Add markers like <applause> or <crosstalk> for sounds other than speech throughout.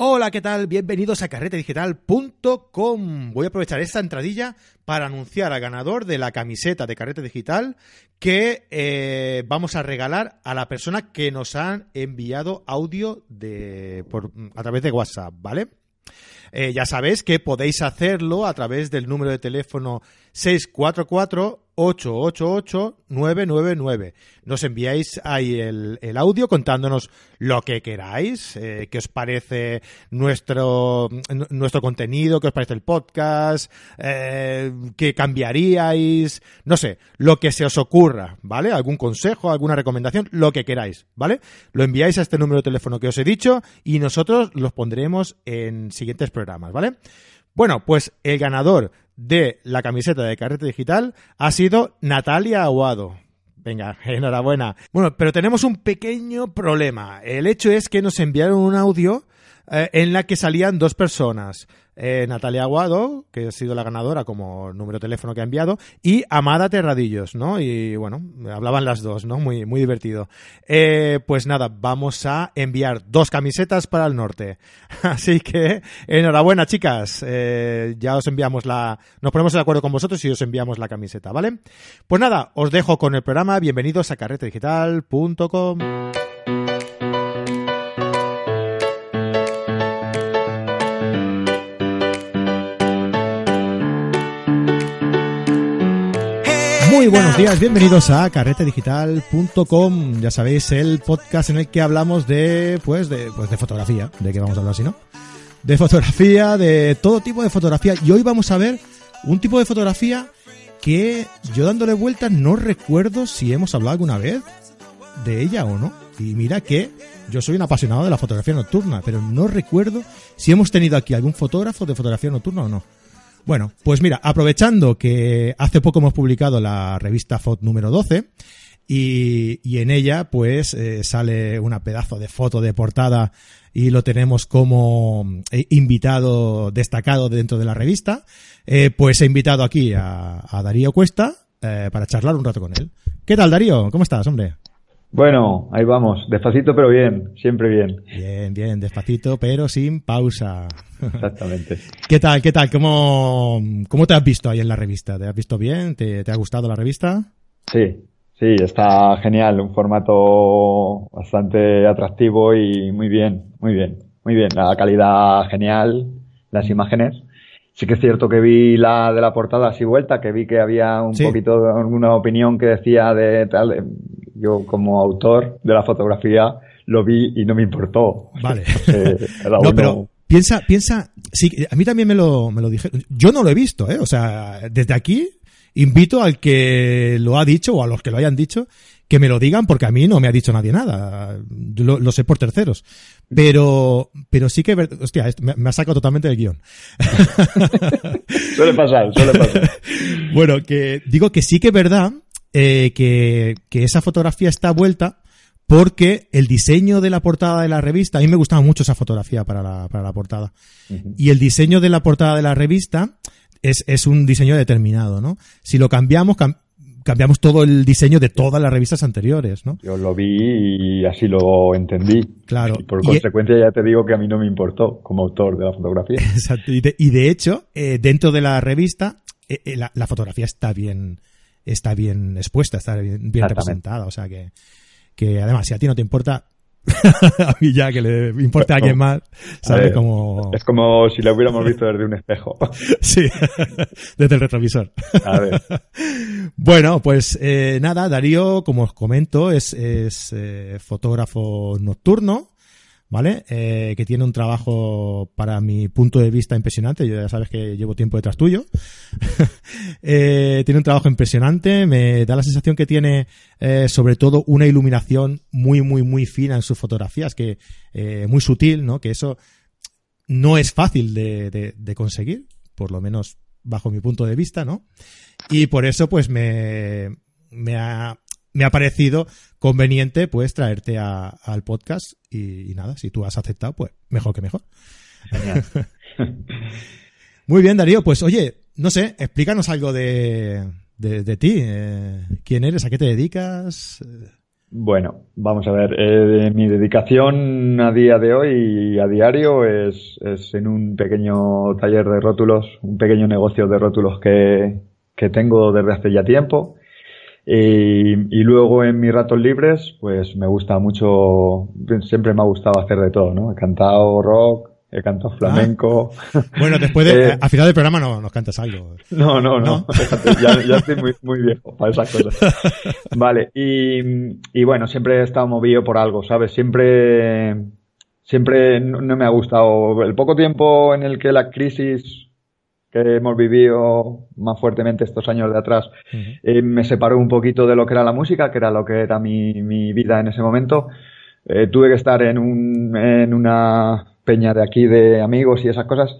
Hola, ¿qué tal? Bienvenidos a carretedigital.com. Voy a aprovechar esta entradilla para anunciar al ganador de la camiseta de Carrete Digital que eh, vamos a regalar a la persona que nos han enviado audio de, por, a través de WhatsApp, ¿vale? Eh, ya sabéis que podéis hacerlo a través del número de teléfono 644 888-999. Nos enviáis ahí el, audio contándonos lo que queráis, eh, qué os parece nuestro, nuestro contenido, qué os parece el podcast, eh, qué cambiaríais, no sé, lo que se os ocurra, ¿vale? Algún consejo, alguna recomendación, lo que queráis, ¿vale? Lo enviáis a este número de teléfono que os he dicho y nosotros los pondremos en siguientes programas, ¿vale? Bueno, pues el ganador de la camiseta de Carrete Digital ha sido Natalia Aguado. Venga, <laughs> enhorabuena. Bueno, pero tenemos un pequeño problema. El hecho es que nos enviaron un audio eh, en la que salían dos personas. Eh, Natalia Aguado, que ha sido la ganadora como número de teléfono que ha enviado, y Amada Terradillos, ¿no? Y bueno, hablaban las dos, ¿no? Muy, muy divertido. Eh, pues nada, vamos a enviar dos camisetas para el norte. <laughs> Así que, enhorabuena, chicas. ya os enviamos la. Nos ponemos de acuerdo con vosotros y os enviamos la camiseta, ¿vale? Pues nada, os dejo con el programa. Bienvenidos a carretedigital.com. Muy buenos días, bienvenidos a carretedigital.com. Ya sabéis, el podcast en el que hablamos de, pues, de, pues, de fotografía. ¿De qué vamos a hablar si no? De fotografía, de todo tipo de fotografía. Y hoy vamos a ver un tipo de fotografía que yo dándole vueltas no recuerdo si hemos hablado alguna vez de ella o no. Y mira que yo soy un apasionado de la fotografía nocturna, pero no recuerdo si hemos tenido aquí algún fotógrafo de fotografía nocturna o no. Bueno, pues mira, aprovechando que hace poco hemos publicado la revista FOT número 12 y, en ella pues eh, sale una pedazo de foto de portada y lo tenemos como eh, invitado destacado dentro de la revista, eh, pues he invitado aquí a, a Darío Cuesta para charlar un rato con él. ¿Qué tal Darío? ¿Cómo estás, hombre? Bueno, ahí vamos, despacito pero bien, siempre bien. Bien, bien, despacito pero sin pausa. Exactamente. <laughs> ¿Qué tal, qué tal? ¿Cómo, cómo te has visto ahí en la revista? ¿Te has visto bien? ¿Te, ha gustado la revista? Sí, sí, está genial, un formato bastante atractivo y muy bien, muy bien, muy bien. La calidad genial, las imágenes. Sí que es cierto que vi la de la portada así vuelta, que vi que había un poquito de alguna opinión que decía de tal, yo como autor de la fotografía lo vi y no me importó. Vale. <laughs> no, pero piensa, piensa, sí, a mí también me lo, me lo dije. Yo no lo he visto, ¿eh? O sea, desde aquí invito al que lo ha dicho o a los que lo hayan dicho que me lo digan porque a mí no me ha dicho nadie nada. Lo, lo sé por terceros. Pero, pero sí que, hostia, me, me ha sacado totalmente del guion. <laughs> suele pasar, suele pasar. <laughs> bueno, que digo que sí que es verdad eh, que, esa fotografía está vuelta porque el diseño de la portada de la revista, a mí me gustaba mucho esa fotografía para la, para la portada, y el diseño de la portada de la revista es, es un diseño determinado, ¿no? Si lo cambiamos, cambiamos todo el diseño de todas las revistas anteriores, ¿no? Yo lo vi y así lo entendí. Claro. Y por consecuencia ya te digo que a mí no me importó como autor de la fotografía. <laughs> Exacto. Y de, hecho, eh, dentro de la revista, eh, la, la, fotografía está bien, está bien expuesta, está bien, representada. O sea que, que además, si a ti no te importa, <laughs> a mí ya que le importe a alguien más, sabe como... Es como si lo hubiéramos visto desde un espejo. <laughs> sí, <laughs> desde el retrovisor. A ver. bueno, pues eh, nada, Darío, como os comento, es, es eh, fotógrafo nocturno. ¿Vale? Eh, que tiene un trabajo, para mi punto de vista, impresionante. Yo ya sabes que llevo tiempo detrás tuyo. <laughs> eh, tiene un trabajo impresionante. Me da la sensación que tiene, eh, sobre todo, una iluminación muy, muy, muy fina en sus fotografías, que muy sutil, ¿no? Que eso no es fácil de, de conseguir, por lo menos bajo mi punto de vista, ¿no? Y por eso, pues, me, me ha me ha parecido conveniente pues traerte al podcast y, nada, si tú has aceptado, pues mejor que mejor. <laughs> Muy bien, Darío, pues oye, no sé, explícanos algo de, de, ti. Eh, ¿Quién eres? ¿A qué te dedicas? Bueno, vamos a ver. Eh, mi dedicación a día de hoy y a diario es, es, en un pequeño taller de rótulos, un pequeño negocio de rótulos que, que tengo desde hace ya tiempo. Y, y, luego en mis ratos libres, pues me gusta mucho, siempre me ha gustado hacer de todo, ¿no? He cantado rock, he cantado flamenco. Ah. <laughs> Bueno, después de, <laughs> eh, al final del programa no nos cantas algo. No, no, no, <laughs> ya, ya, estoy muy, muy viejo para esas cosas. Vale, y, y bueno, siempre he estado movido por algo, ¿sabes? Siempre, siempre no me ha gustado el poco tiempo en el que la crisis que hemos vivido más fuertemente estos años de atrás, eh, me separó un poquito de lo que era la música, que era lo que era mi, mi vida en ese momento. Eh, tuve que estar en, un, en una peña de aquí de amigos y esas cosas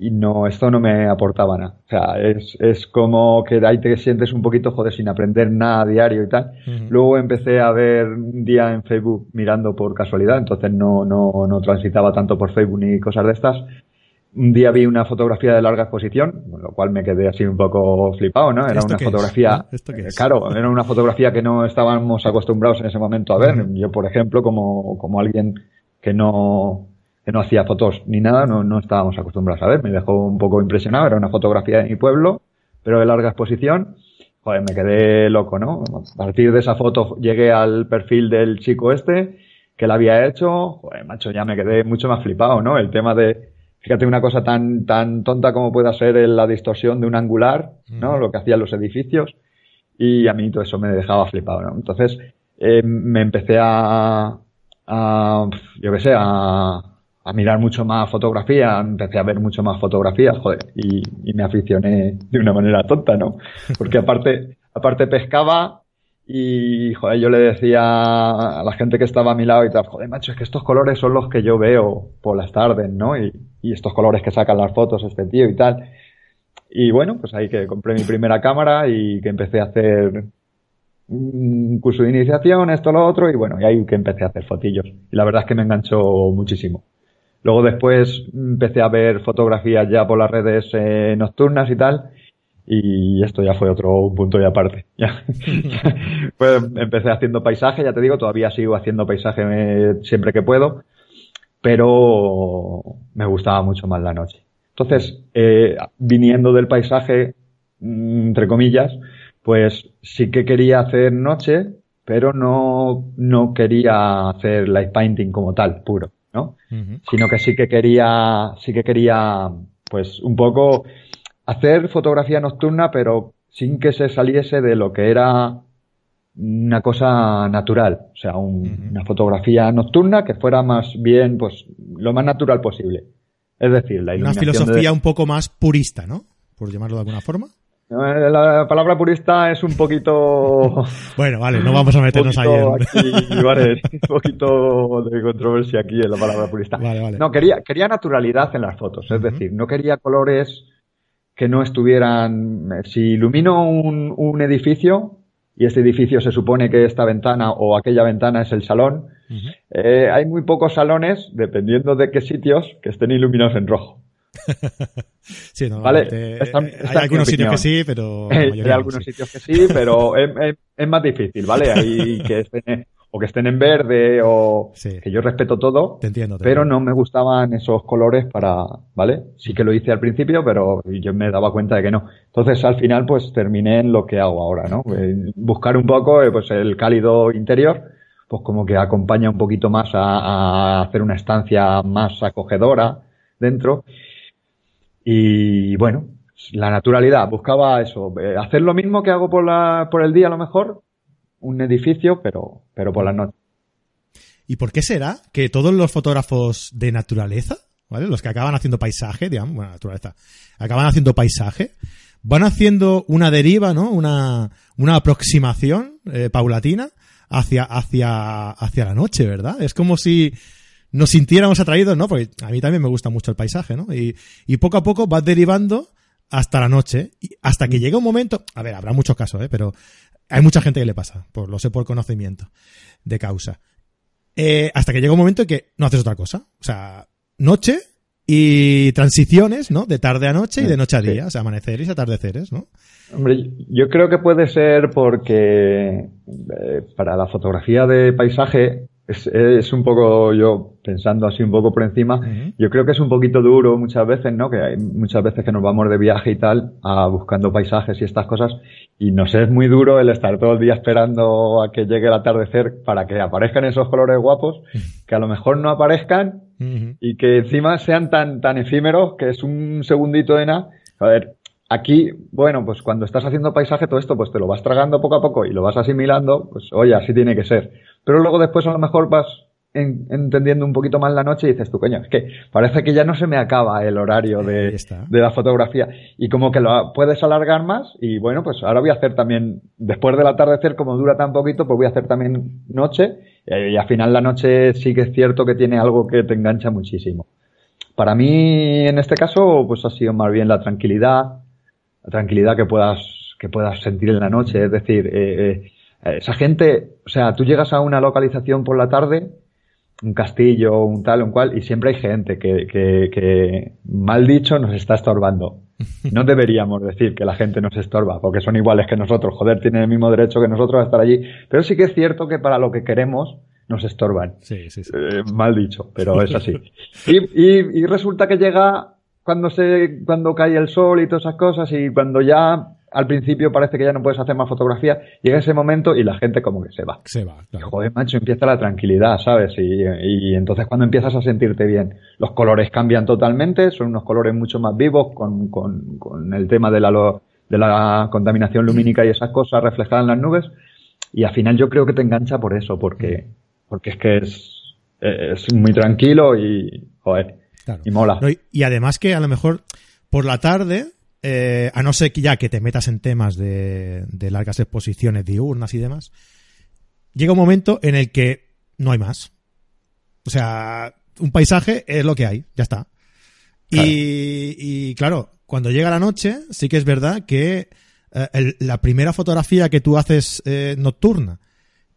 y no, esto no me aportaba nada. O sea, es, es como que ahí te sientes un poquito, joder, sin aprender nada a diario y tal. Luego empecé a ver un día en Facebook mirando por casualidad, entonces no, no, no transitaba tanto por Facebook ni cosas de estas un día vi una fotografía de larga exposición, con lo cual me quedé así un poco flipado, ¿no? Era una fotografía, eh, claro, era una fotografía que no estábamos acostumbrados en ese momento a ver. Yo, por ejemplo, como, como alguien que no, que no hacía fotos ni nada, no, no estábamos acostumbrados a ver. Me dejó un poco impresionado. Era una fotografía de mi pueblo, pero de larga exposición. Joder, me quedé loco, ¿no? A partir de esa foto llegué al perfil del chico este que la había hecho. Joder, macho, ya me quedé mucho más flipado, ¿no? El tema de, Fíjate una cosa tan, tan tonta como pueda ser la distorsión de un angular, ¿no? Mm. Lo que hacían los edificios. Y a mí todo eso me dejaba flipado, ¿no? Entonces, eh, me empecé a, a, yo qué sé, a, a mirar mucho más fotografía, empecé a ver mucho más fotografías, joder, y, y, me aficioné de una manera tonta, ¿no? <laughs> Porque aparte, aparte pescaba y, joder, yo le decía a la gente que estaba a mi lado y tal, joder, macho, es que estos colores son los que yo veo por las tardes, ¿no? Y, y estos colores que sacan las fotos este tío y tal. Y bueno, pues ahí que compré mi primera cámara y que empecé a hacer un curso de iniciación, esto, lo otro, y bueno, y ahí que empecé a hacer fotillos. Y la verdad es que me enganchó muchísimo. Luego después empecé a ver fotografías ya por las redes eh, nocturnas y tal, y esto ya fue otro punto y aparte. <laughs> Ya. pues empecé haciendo paisaje, ya te digo, todavía sigo haciendo paisaje siempre que puedo, pero me gustaba mucho más la noche. Entonces, eh, viniendo del paisaje, mm, entre comillas, pues sí que quería hacer noche, pero no, no quería hacer light painting como tal, puro, ¿no? Sino que sí que quería, sí que quería, pues un poco hacer fotografía nocturna, pero sin que se saliese de lo que era una cosa natural, o sea, una fotografía nocturna que fuera más bien, pues, lo más natural posible. Es decir, la Una filosofía un poco más purista, ¿no? Por llamarlo de alguna forma. Eh, la palabra purista es un poquito. <laughs> bueno, vale, no vamos a meternos ahí. En... <laughs> vale, un poquito de controversia aquí en la palabra purista. Vale, vale. No, quería, quería naturalidad en las fotos, es decir, no quería colores que no estuvieran. Si ilumino un, un, edificio y este edificio se supone que esta ventana o aquella ventana es el salón, eh, hay muy pocos salones, dependiendo de qué sitios, que estén iluminados en rojo. <laughs> sí, no, ¿Vale? hay algunos sitios que sí, pero. hay algunos sitios que sí, pero es, es, es, más difícil, ¿vale? Hay que estén, <laughs> o que estén en verde o que yo respeto todo, te entiendo, pero no me gustaban esos colores para, ¿vale? Sí que lo hice al principio, pero yo me daba cuenta de que no. Entonces al final pues terminé en lo que hago ahora, ¿no? Eh, buscar un poco eh, pues el cálido interior, pues como que acompaña un poquito más a, a hacer una estancia más acogedora dentro. Y bueno, la naturalidad, buscaba eso, eh, hacer lo mismo que hago por la, por el día a lo mejor, un edificio, pero, pero por la noche. ¿Y por qué será que todos los fotógrafos de naturaleza, ¿vale? Los que acaban haciendo paisaje, digamos, bueno, naturaleza, acaban haciendo paisaje, van haciendo una deriva, ¿no? Una, una aproximación eh, paulatina hacia, hacia, hacia la noche, ¿verdad? Es como si nos sintiéramos atraídos, ¿no? Porque a mí también me gusta mucho el paisaje, ¿no? Y, y poco a poco vas derivando hasta la noche, y hasta que llega un momento, a ver, habrá muchos casos, ¿eh? Pero hay mucha gente que le pasa, por lo sé por conocimiento de causa. Eh, hasta que llega un momento en que no haces otra cosa. O sea, noche y transiciones, ¿no? De tarde a noche y de noche a Sí. día, o sea, amaneceres y atardeceres, ¿no? Hombre, yo creo que puede ser porque eh, para la fotografía de paisaje es, es un poco, yo pensando así un poco por encima, yo creo que es un poquito duro muchas veces, ¿no? Que hay muchas veces que nos vamos de viaje y tal, a buscando paisajes y estas cosas, y nos es muy duro el estar todo el día esperando a que llegue el atardecer para que aparezcan esos colores guapos, que a lo mejor no aparezcan y que encima sean tan, tan efímeros que es un segundito de nada. A ver, aquí, bueno, pues cuando estás haciendo paisaje, todo esto, pues te lo vas tragando poco a poco y lo vas asimilando, pues oye, así tiene que ser. Pero luego después a lo mejor vas en- entendiendo un poquito más la noche y dices tú, coño, es que parece que ya no se me acaba el horario de la fotografía y como que lo puedes alargar más y bueno, pues ahora voy a hacer también, después del atardecer, como dura tan poquito, pues voy a hacer también noche eh, y al final la noche sí que es cierto que tiene algo que te engancha muchísimo. Para mí, en este caso, pues ha sido más bien la tranquilidad, la tranquilidad que puedas, que puedas sentir en la noche. Es decir, eh, eh, esa gente, o sea, tú llegas a una localización por la tarde, un castillo, un tal, un cual, y siempre hay gente que, que, que, mal dicho, nos está estorbando. <laughs> No deberíamos decir que la gente nos estorba, porque son iguales que nosotros, joder, tienen el mismo derecho que nosotros a estar allí. Pero sí que es cierto que para lo que queremos, nos estorban. Sí, sí, sí. Eh, mal dicho, pero es así. <laughs> Y, y, y resulta que llega cuando se, cuando cae el sol y todas esas cosas y cuando ya al principio parece que ya no puedes hacer más fotografía, llega ese momento y la gente como que se va. Se va, Y, joder, macho, empieza la tranquilidad, ¿sabes? Y, y entonces cuando empiezas a sentirte bien, los colores cambian totalmente, son unos colores mucho más vivos con, con, con el tema de la, lo- de la contaminación lumínica y esas cosas reflejadas en las nubes. Y al final yo creo que te engancha por eso, porque, porque es que es, es muy tranquilo y, joder, Claro. y mola. No, y además que a lo mejor por la tarde, eh, a no ser que ya que te metas en temas de, de largas exposiciones diurnas y demás, llega un momento en el que no hay más. O sea, un paisaje es lo que hay, ya está. Y, y, claro, cuando llega la noche, sí que es verdad que eh, el- la primera fotografía que tú haces eh, nocturna,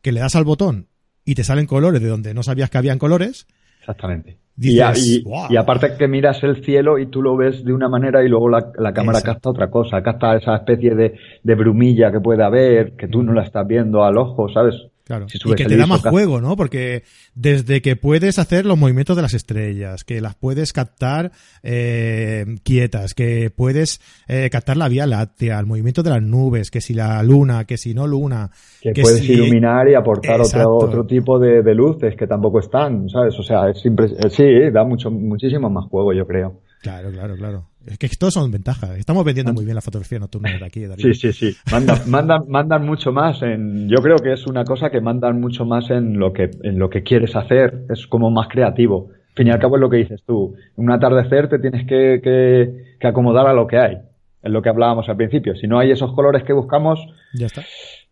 que le das al botón y te salen colores de donde no sabías que habían colores, Exactamente. Dices, y, y- "Wow". y aparte que miras el cielo y tú lo ves de una manera y luego la, la cámara Exacto. capta otra cosa, capta esa especie de, de brumilla que puede haber, que tú no la estás viendo al ojo, ¿sabes? Claro. Si y que el te da más juego, ¿no? Porque desde que puedes hacer los movimientos de las estrellas, que las puedes captar eh, quietas, que puedes eh, captar la vía láctea, el movimiento de las nubes, que si la luna, que si no luna, Que, que puedes si- iluminar y aportar otro, otro tipo de, de luces que tampoco están, ¿sabes? O sea, es eh, sí, da mucho, muchísimo más juego, yo creo. Claro, claro, claro. Es que todos son ventajas. Estamos vendiendo muy bien la fotografía nocturna desde aquí, Darío. Ah. Sí, sí, sí. Mandan, <laughs> mandan, mandan mucho más en, yo creo que es una cosa que mandan mucho más en lo que, en lo que quieres hacer. Es como más creativo. Al fin y al cabo es lo que dices tú. En un atardecer te tienes que, que, que acomodar a lo que hay. Es lo que hablábamos al principio. Si no hay esos colores que buscamos, Ya está.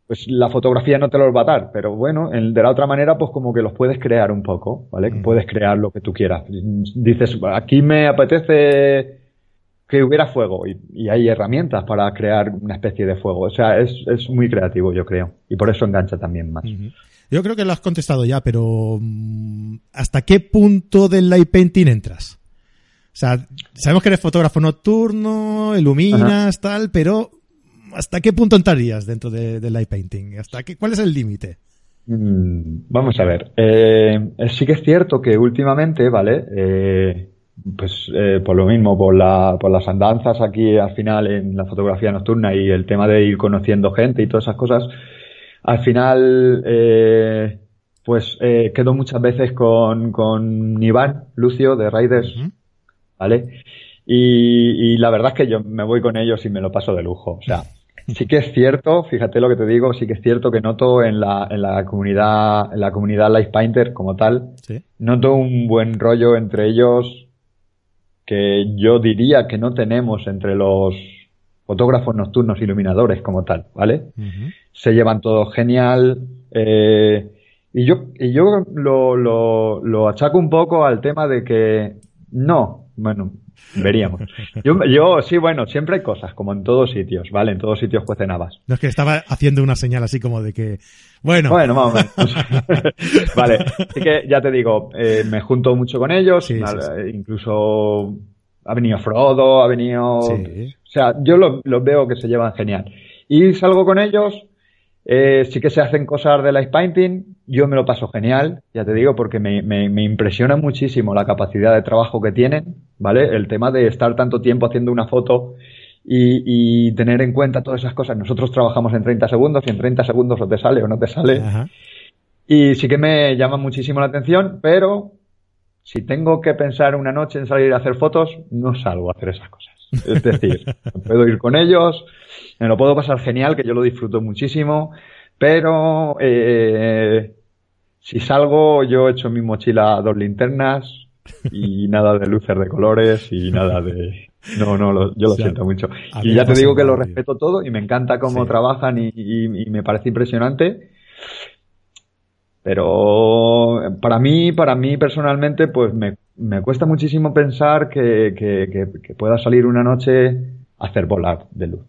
Pues la fotografía no te los va a dar. Pero bueno, en- de la otra manera, pues como que los puedes crear un poco, ¿vale? Mm. Puedes crear lo que tú quieras. Dices, aquí me apetece que hubiera fuego y, y hay herramientas para crear una especie de fuego. O sea, es, es muy creativo, yo creo. Y por eso engancha también más. Yo creo que lo has contestado ya, pero mm, ¿hasta qué punto del light painting entras? O sea, sabemos que eres fotógrafo nocturno, iluminas, tal, pero ¿hasta qué punto entrarías dentro de- del light painting? ¿Hasta qué, ¿Cuál es el límite? Mm, Vamos a ver. Eh, eh, sí que es cierto que últimamente, ¿vale? Eh, pues eh, por lo mismo, por, la, por las andanzas aquí al final en la fotografía nocturna y el tema de ir conociendo gente y todas esas cosas, al final, eh, pues eh, quedo muchas veces con, con Iván Lucio de Raiders. ¿vale? Y, y la verdad es que yo me voy con ellos y me lo paso de lujo. O sea, sí que es cierto, fíjate lo que te digo, sí que es cierto que noto en la, en la comunidad, en la comunidad Life Painter como tal, Sí. noto un buen rollo entre ellos que yo diría que no tenemos entre los fotógrafos nocturnos iluminadores como tal, ¿vale? Se llevan todos genial. eh, y yo, y yo lo, lo, lo achaco un poco al tema de que no, bueno, veríamos. Yo, yo, sí, bueno, siempre hay cosas, como en todos sitios, ¿vale? En todos sitios cuecen habas. No es que estaba haciendo una señal así como de que, bueno. Bueno, más o menos. <laughs> vale, así que ya te digo, eh, me junto mucho con ellos, Sí, sí, al- incluso ha venido Frodo, ha venido... Sí. O sea, yo los los veo que se llevan genial. Y salgo con ellos, eh, sí que se hacen cosas de light painting, yo me lo paso genial, ya te digo, porque me, me, me impresiona muchísimo la capacidad de trabajo que tienen, ¿vale? El tema de estar tanto tiempo haciendo una foto y, y tener en cuenta todas esas cosas. Nosotros trabajamos en 30 segundos y en 30 segundos o te sale o no te sale. Ajá. Y sí que me llama muchísimo la atención, pero si tengo que pensar una noche en salir a hacer fotos, no salgo a hacer esas cosas. Es decir, <laughs> puedo ir con ellos, me lo puedo pasar genial, que yo lo disfruto muchísimo, pero eh, si salgo, yo echo en mi mochila dos linternas y <laughs> nada de luces de colores y nada de... No, no, lo- yo lo O sea, siento mucho. a Y ya te digo que lo tío. respeto todo y me encanta cómo Sí. trabajan y, y- y me parece impresionante. Pero para mí, para mí personalmente, pues me, me cuesta muchísimo pensar que, que- que- que pueda salir una noche a hacer volar de luz.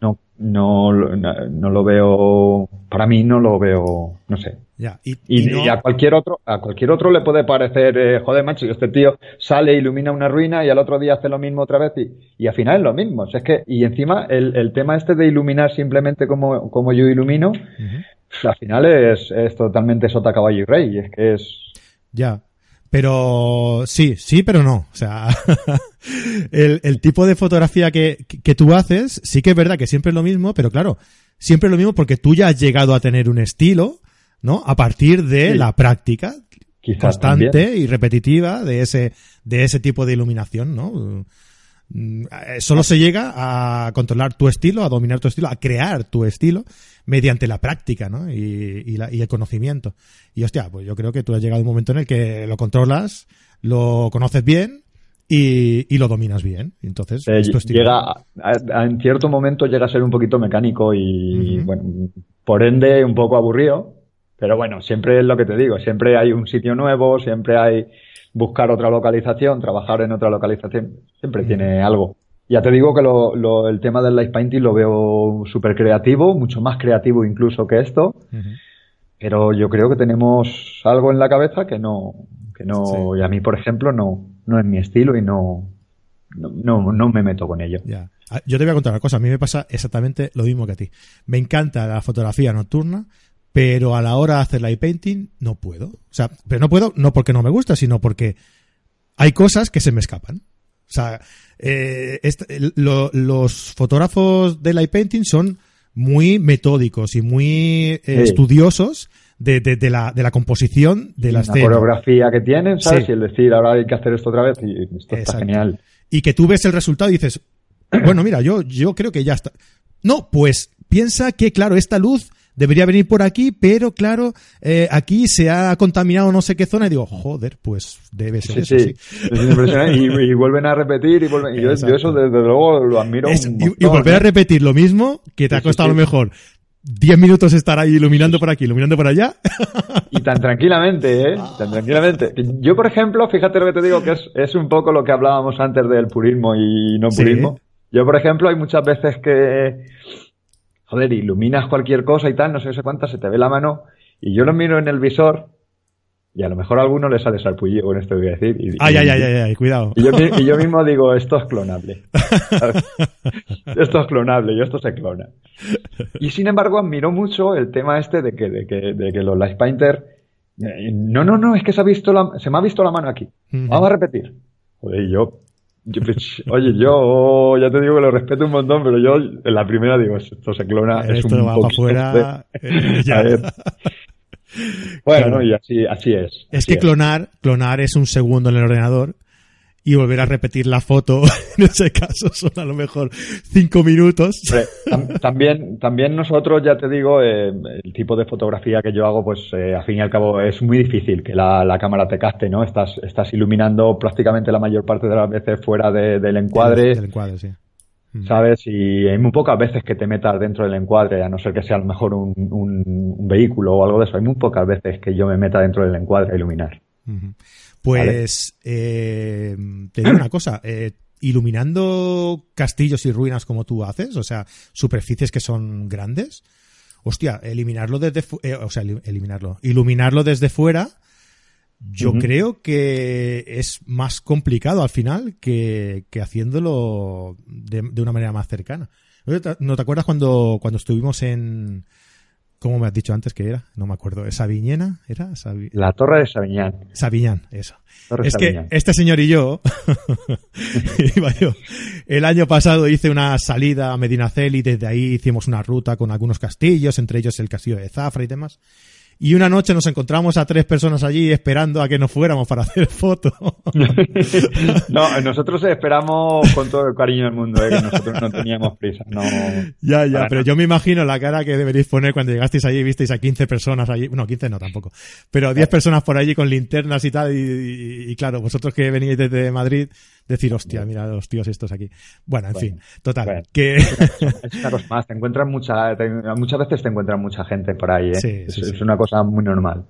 No, no, no, no lo veo, para mí no lo veo, no sé. Ya. Y, Y, y no- y a cualquier otro, a cualquier otro le puede parecer, eh, joder, macho, este tío sale, ilumina una ruina y al otro día hace lo mismo otra vez y, y al final es lo mismo. O sea, es que, y encima el, el tema este de iluminar simplemente como, como yo ilumino, al final es, es totalmente sota, caballo y rey. Es que es, Ya. Pero sí, sí, pero no. O sea, <laughs> el, el tipo de fotografía que, que tú haces, sí que es verdad que siempre es lo mismo, pero claro, siempre es lo mismo porque tú ya has llegado a tener un estilo, ¿no? A partir de Sí. la práctica quizás constante también. y repetitiva de ese, de ese tipo de iluminación, ¿no? Mm, eh, Solo se llega a controlar tu estilo, a dominar tu estilo, a crear tu estilo mediante la práctica, ¿no? Y, y la- y el conocimiento. Y hostia, pues yo creo que tú has llegado a un momento en el que lo controlas, lo conoces bien y, y lo dominas bien. Entonces, Eh, llega a- a- en cierto momento llega a ser un poquito mecánico y, bueno, por ende un poco aburrido. Pero bueno, siempre es lo que te digo, siempre hay un sitio nuevo, siempre hay buscar otra localización, trabajar en otra localización, siempre tiene algo. Ya te digo que lo, lo- el tema del light painting lo veo súper creativo, mucho más creativo incluso que esto, pero yo creo que tenemos algo en la cabeza que no, que no, Sí. y a mí, por ejemplo, no, no es mi estilo y no, no, no, no me meto con ello. Ya. Ah, Yo te voy a contar una cosa. A mí me pasa exactamente lo mismo que a ti. Me encanta la fotografía nocturna, pero a la hora de hacer light painting no puedo. O sea, pero no puedo no porque no me gusta, sino porque hay cosas que se me escapan. O sea, eh, lo- los fotógrafos de light painting son muy metódicos y muy eh, Sí. estudiosos de, de- de la, de la composición de la la escena. coreografía que tienen, ¿sabes? Sí. Y el decir, ahora hay que hacer esto otra vez y esto está Exacto. genial. y que tú ves el resultado y dices, <clears throat> bueno, mira, yo, yo creo que ya está. No, pues piensa que, claro, esta luz debería venir por aquí, pero claro, eh, aquí se ha contaminado no sé qué zona y digo, joder, pues debe ser Sí, eso, sí, sí. es impresionante. Y, y vuelven a repetir y vuelven. y yo, eso desde luego lo admiro Es- un y, volver a ¿eh? repetir lo mismo que te ha Sí, sí, costado a lo sí. mejor 10 minutos estar ahí iluminando por aquí, iluminando por allá. Y tan tranquilamente, ¿eh? <laughs> Tan tranquilamente. Yo, por ejemplo, fíjate lo que te digo, que es, es un poco lo que hablábamos antes del purismo y no Sí. purismo. Yo, por ejemplo, hay muchas veces que, joder, iluminas cualquier cosa y tal, no sé, sé cuántas, se te ve la mano, y yo lo miro en el visor, y a lo mejor a alguno le sale sarpullido con esto que voy a decir. Y, Ay, y- ay, ay, ay, ay, cuidado. Y yo, mi- y yo mismo digo, esto es clonable. <laughs> Esto es clonable y esto se clona. Y sin embargo, admiro mucho el tema este de que, de que, de que los Light Painter. eh, No, no, no, es que se, ha visto la, se me ha visto la mano aquí. Vamos a repetir. Joder, y yo. Yo, <laughs> pues, oye, yo ya te digo que lo respeto un montón, pero yo en la primera digo, esto se clona. es Esto un va para afuera. de- eh, ya. Ver. <laughs> Bueno, Claro. no, y así, así es. Es así que clonar, clonar es un segundo en el ordenador y volver a repetir la foto, <laughs> en ese caso son a lo mejor cinco minutos. <laughs> También, también nosotros, ya te digo, eh, el tipo de fotografía que yo hago, pues eh, al fin y al cabo es muy difícil que la, la cámara te capte, ¿no? Estás, estás iluminando prácticamente la mayor parte de las veces fuera de- del encuadre, Del encuadre, sí. Mm. ¿sabes? Y hay muy pocas veces que te metas dentro del encuadre, a no ser que sea a lo mejor un, un- un vehículo o algo de eso. Hay muy pocas veces que yo me meta dentro del encuadre a iluminar. Ujú. Pues eh, te digo una cosa, eh, iluminando castillos y ruinas como tú haces, o sea, superficies que son grandes, hostia, eliminarlo desde, eh, o sea, eliminarlo, iluminarlo desde fuera, yo creo que es más complicado al final que, que haciéndolo de, de, una manera más cercana. ¿No te acuerdas cuando, cuando estuvimos en, ¿Cómo me has dicho antes que era? No me acuerdo. ¿Es Sabiñena? ¿Era? La Torre de Sabiñán. Sabiñán, eso. es que este señor y yo, <laughs> yo, el año pasado hice una salida a Medinaceli y desde ahí hicimos una ruta con algunos castillos, entre ellos el castillo de Zafra y demás. Y una noche nos encontramos a tres personas allí esperando a que nos fuéramos para <laughs> hacer fotos. <laughs> no, nosotros esperamos con todo el cariño del mundo, ¿eh? que nosotros no teníamos prisa. No, ya, ya, pero yo me imagino la cara que deberéis poner cuando llegasteis allí y visteis a 15 personas allí. No, 15 no tampoco. Pero 10 personas por allí con linternas y tal. Y, y claro, vosotros que venís desde Madrid, decir, hostia, mira los tíos estos aquí. Bueno, en fin, total. que... Es una cosa más, te encuentran mucha, muchas veces te encuentran mucha gente por ahí, ¿eh? es, una cosa muy normal.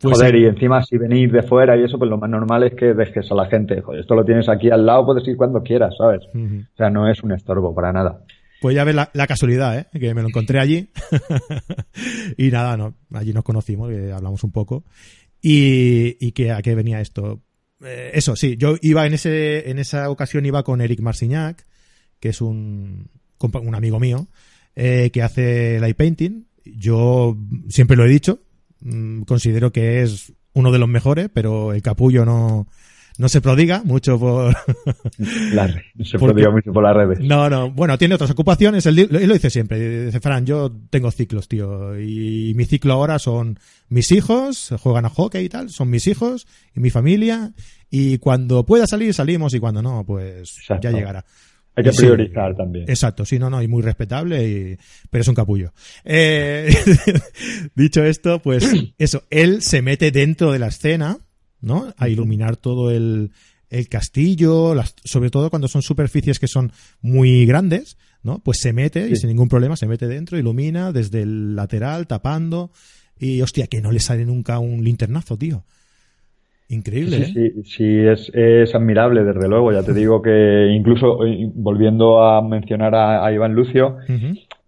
Pues Joder, y encima si venís de fuera y eso, pues lo más normal es que dejes a la gente. Joder, esto lo tienes aquí al lado, puedes ir cuando quieras, ¿sabes? O sea, no es un estorbo para nada. Pues ya ves la, casualidad, ¿eh? Que me lo encontré allí. <laughs> y nada, no, allí nos conocimos, hablamos un poco. Y, y que a qué venía esto. Eh, eso, sí, yo iba en ese, en esa ocasión iba con Eric Marcignac, que es un, un amigo mío, eh, que hace light painting. Yo siempre lo he dicho, mm, considero que es uno de los mejores, pero el capullo no, no se prodiga mucho por... <laughs> no se <laughs> prodiga mucho por las redes. No, no. Bueno, tiene otras ocupaciones. Él, lo dice siempre. Dice, Fran, yo tengo ciclos, tío. Y mi ciclo ahora son mis hijos, juegan a hockey y tal. Son mis hijos y mi familia. Y cuando pueda salir, salimos. Y cuando no, pues ya llegará. Hay que priorizar también. Exacto, sí, no, no, y muy respetable, y, pero es un capullo. Eh, <laughs> dicho esto, pues <clears throat> eso, él se mete dentro de la escena, ¿no? A iluminar todo el, el castillo, las, sobre todo cuando son superficies que son muy grandes, ¿no? Pues se mete y sin ningún problema se mete dentro, ilumina desde el lateral, tapando. Y hostia, que no le sale nunca un linternazo, tío. Increíble, sí, ¿eh? Sí, sí, es, es, admirable, desde luego. Ya te digo que incluso eh, volviendo a mencionar a, Iván Lucio,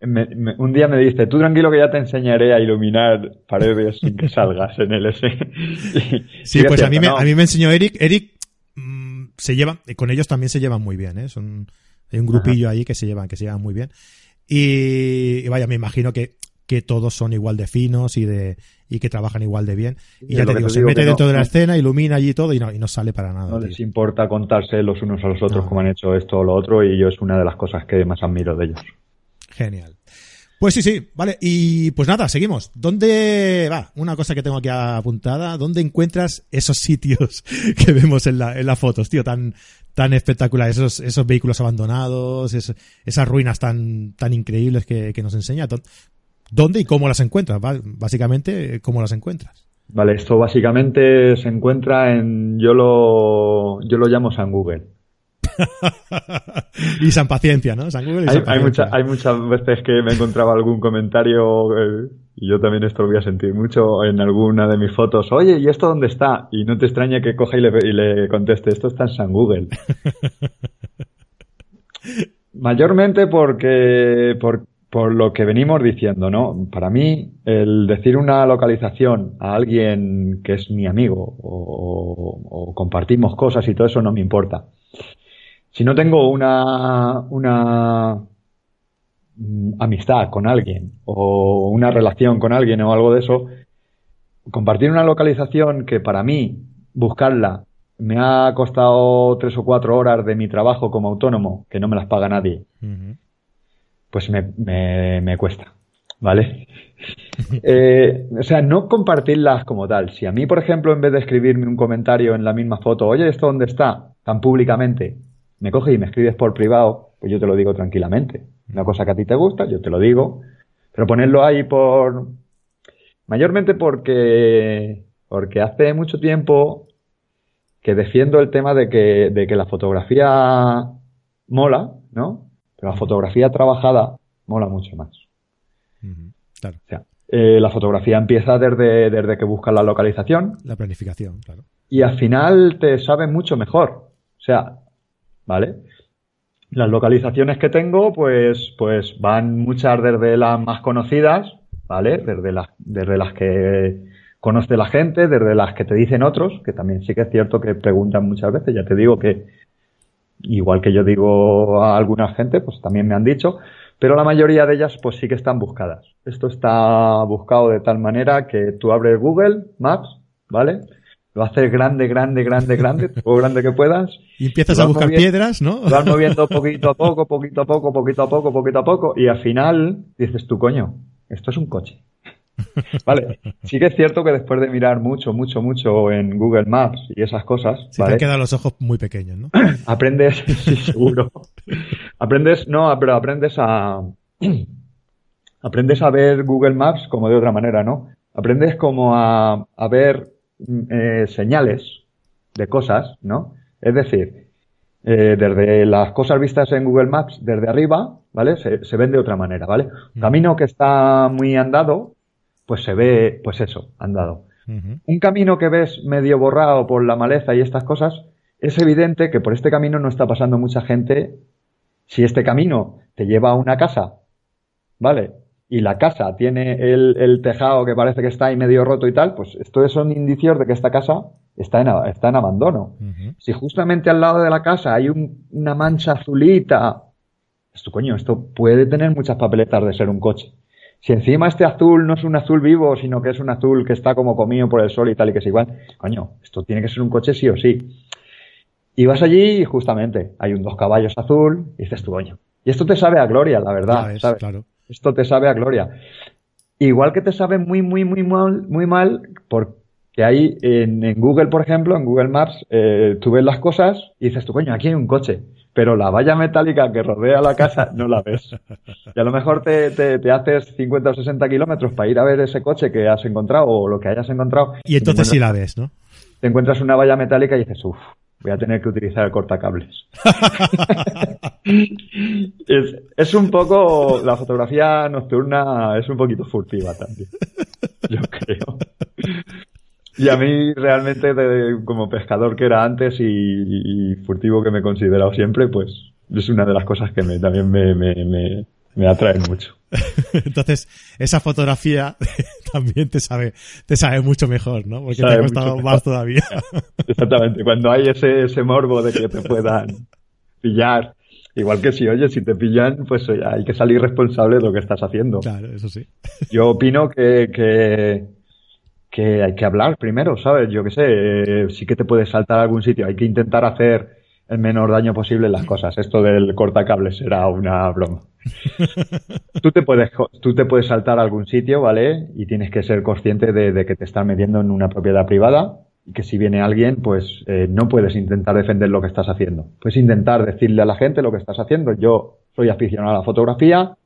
un día me dice, tú tranquilo que ya te enseñaré a iluminar paredes sin que salgas en el S. <laughs> sí, pues a mí, me, a mí me enseñó Eric. Eric mm, se lleva, con ellos también se llevan muy bien, ¿eh? Son, hay un grupillo ahí que se llevan, que se llevan muy bien. y vaya, me imagino que que todos son igual de finos y de y que trabajan igual de bien. Y, ya te digo, se mete dentro de la escena, ilumina allí todo y no, y no sale para nada. No les importa contarse los unos a los otros como han hecho esto o lo otro y yo es una de las cosas que más admiro de ellos. Genial. Pues sí, sí, vale. Y pues nada, seguimos. ¿Dónde va? Una cosa que tengo aquí apuntada. ¿Dónde encuentras esos sitios <laughs> que vemos en la, en las fotos, tío? Tan, tan espectaculares. Esos, esos vehículos abandonados, esas ruinas tan, tan increíbles que, que nos enseña. ¿Dónde y cómo las encuentras? Básicamente, ¿cómo las encuentras? Vale, esto básicamente se encuentra en, yo lo, yo lo llamo San Google. <laughs> y San Paciencia, ¿no? San Google y hay, San hay, muchas veces que me encontraba algún comentario, eh, y yo también esto lo voy a sentir mucho en alguna de mis fotos. Oye, ¿y esto dónde está? Y no te extraña que coja y le, y le conteste, esto está en San Google. <laughs> Mayormente porque, porque por lo que venimos diciendo, ¿no? Para mí, el decir una localización a alguien que es mi amigo o, compartimos cosas y todo eso no me importa. Si no tengo una, una mm, amistad con alguien o una relación con alguien o algo de eso, compartir una localización que para mí buscarla me ha costado tres o cuatro horas de mi trabajo como autónomo, que no me las paga nadie pues me, me, cuesta, ¿vale? <laughs> Eh, o sea, no compartirlas como tal. Si a mí, por ejemplo, en vez de escribirme un comentario en la misma foto, oye, ¿esto dónde está? Tan públicamente, me coges y me escribes por privado, pues yo te lo digo tranquilamente. Una cosa que a ti te gusta, yo te lo digo. Pero ponerlo ahí por... Mayormente porque... Porque hace mucho tiempo que defiendo el tema de que, de que la fotografía mola, ¿no? la fotografía trabajada mola mucho más. Claro. eh, la fotografía empieza desde, desde que buscas la localización. La planificación, claro. Y al final te sabe mucho mejor. O sea, ¿vale? Las localizaciones que tengo, pues, pues van muchas desde las más conocidas, ¿vale? Desde las, desde las que conoce la gente, desde las que te dicen otros, que también sí que es cierto que preguntan muchas veces, ya te digo que igual que yo digo a alguna gente, pues también me han dicho, pero la mayoría de ellas pues sí que están buscadas. Esto está buscado de tal manera que tú abres Google Maps, ¿vale? Lo haces grande, grande, grande, grande, <laughs> todo grande que puedas. Y empiezas a buscar piedras, ¿no? Lo vas moviendo <laughs> poquito a poco, poquito a poco, poquito a poco, poquito a poco, y al final dices tú, coño, esto es un coche. <laughs> Vale, sí que es cierto que después de mirar mucho, mucho, mucho en Google Maps y esas cosas. Se te han quedado los ojos muy pequeños, ¿no? <coughs> aprendes, sí, seguro. aprendes, no, pero aprendes a. aprendes a ver Google Maps como de otra manera, ¿no? Aprendes como a, a ver eh, señales de cosas, ¿no? Es decir, eh, desde las cosas vistas en Google Maps desde arriba, ¿vale? Se, se ven de otra manera, ¿vale? Un camino que está muy andado, pues se ve, pues eso, andado. Un camino que ves medio borrado por la maleza y estas cosas, es evidente que por este camino no está pasando mucha gente. Si este camino te lleva a una casa, ¿vale? Y la casa tiene el, tejado que parece que está ahí medio roto y tal, pues esto son indicios de que esta casa está en, está en abandono. Si justamente al lado de la casa hay una mancha azulita, esto coño, esto puede tener muchas papeletas de ser un coche. Si encima este azul no es un azul vivo, sino que es un azul que está como comido por el sol y tal y que es igual, coño, esto tiene que ser un coche sí o sí. Y vas allí y justamente hay un dos caballos azul y dices tú, coño. Y esto te sabe a gloria, la verdad, ¿sabes? Claro. Esto te sabe a gloria. Igual que te sabe muy, muy, muy mal, muy mal, porque hay en, Google, por ejemplo, en Google Maps, eh, tú ves las cosas y dices tú, coño, aquí hay un coche pero la valla metálica que rodea la casa <laughs> no la ves. Y a lo mejor te, te, haces 50 o 60 kilómetros para ir a ver ese coche que has encontrado o lo que hayas encontrado. Y entonces sí la ves, ¿no? Te encuentras una valla metálica y dices, uff, voy a tener que utilizar el cortacables. <laughs> es, es un poco, la fotografía nocturna es un poquito furtiva también. Yo creo. Y a mí realmente, como pescador que era antes y, furtivo que me he considerado siempre, pues es una de las cosas que me, también me, me, me, atraen mucho. <laughs> Entonces, esa fotografía <laughs> también te sabe, te sabe mucho mejor, ¿no? Porque te ha costado más todavía. <laughs> Exactamente. Cuando hay ese, ese morbo de que te puedan pillar, Igual que si, oye, si te pillan, pues hay que salir responsable de lo que estás haciendo. Claro, eso sí. Yo opino que, que, que hay que hablar primero, ¿sabes? Yo qué sé, eh, sí que te puedes saltar a algún sitio, hay que intentar hacer el menor daño posible en las cosas. Esto del cortacables será una broma. <laughs> tú, te puedes, tú te puedes saltar a algún sitio, ¿vale? Y tienes que ser consciente de, que te estás metiendo en una propiedad privada y que si viene alguien, pues eh, no puedes intentar defender lo que estás haciendo. Puedes intentar decirle a la gente lo que estás haciendo. Yo soy aficionado a la fotografía,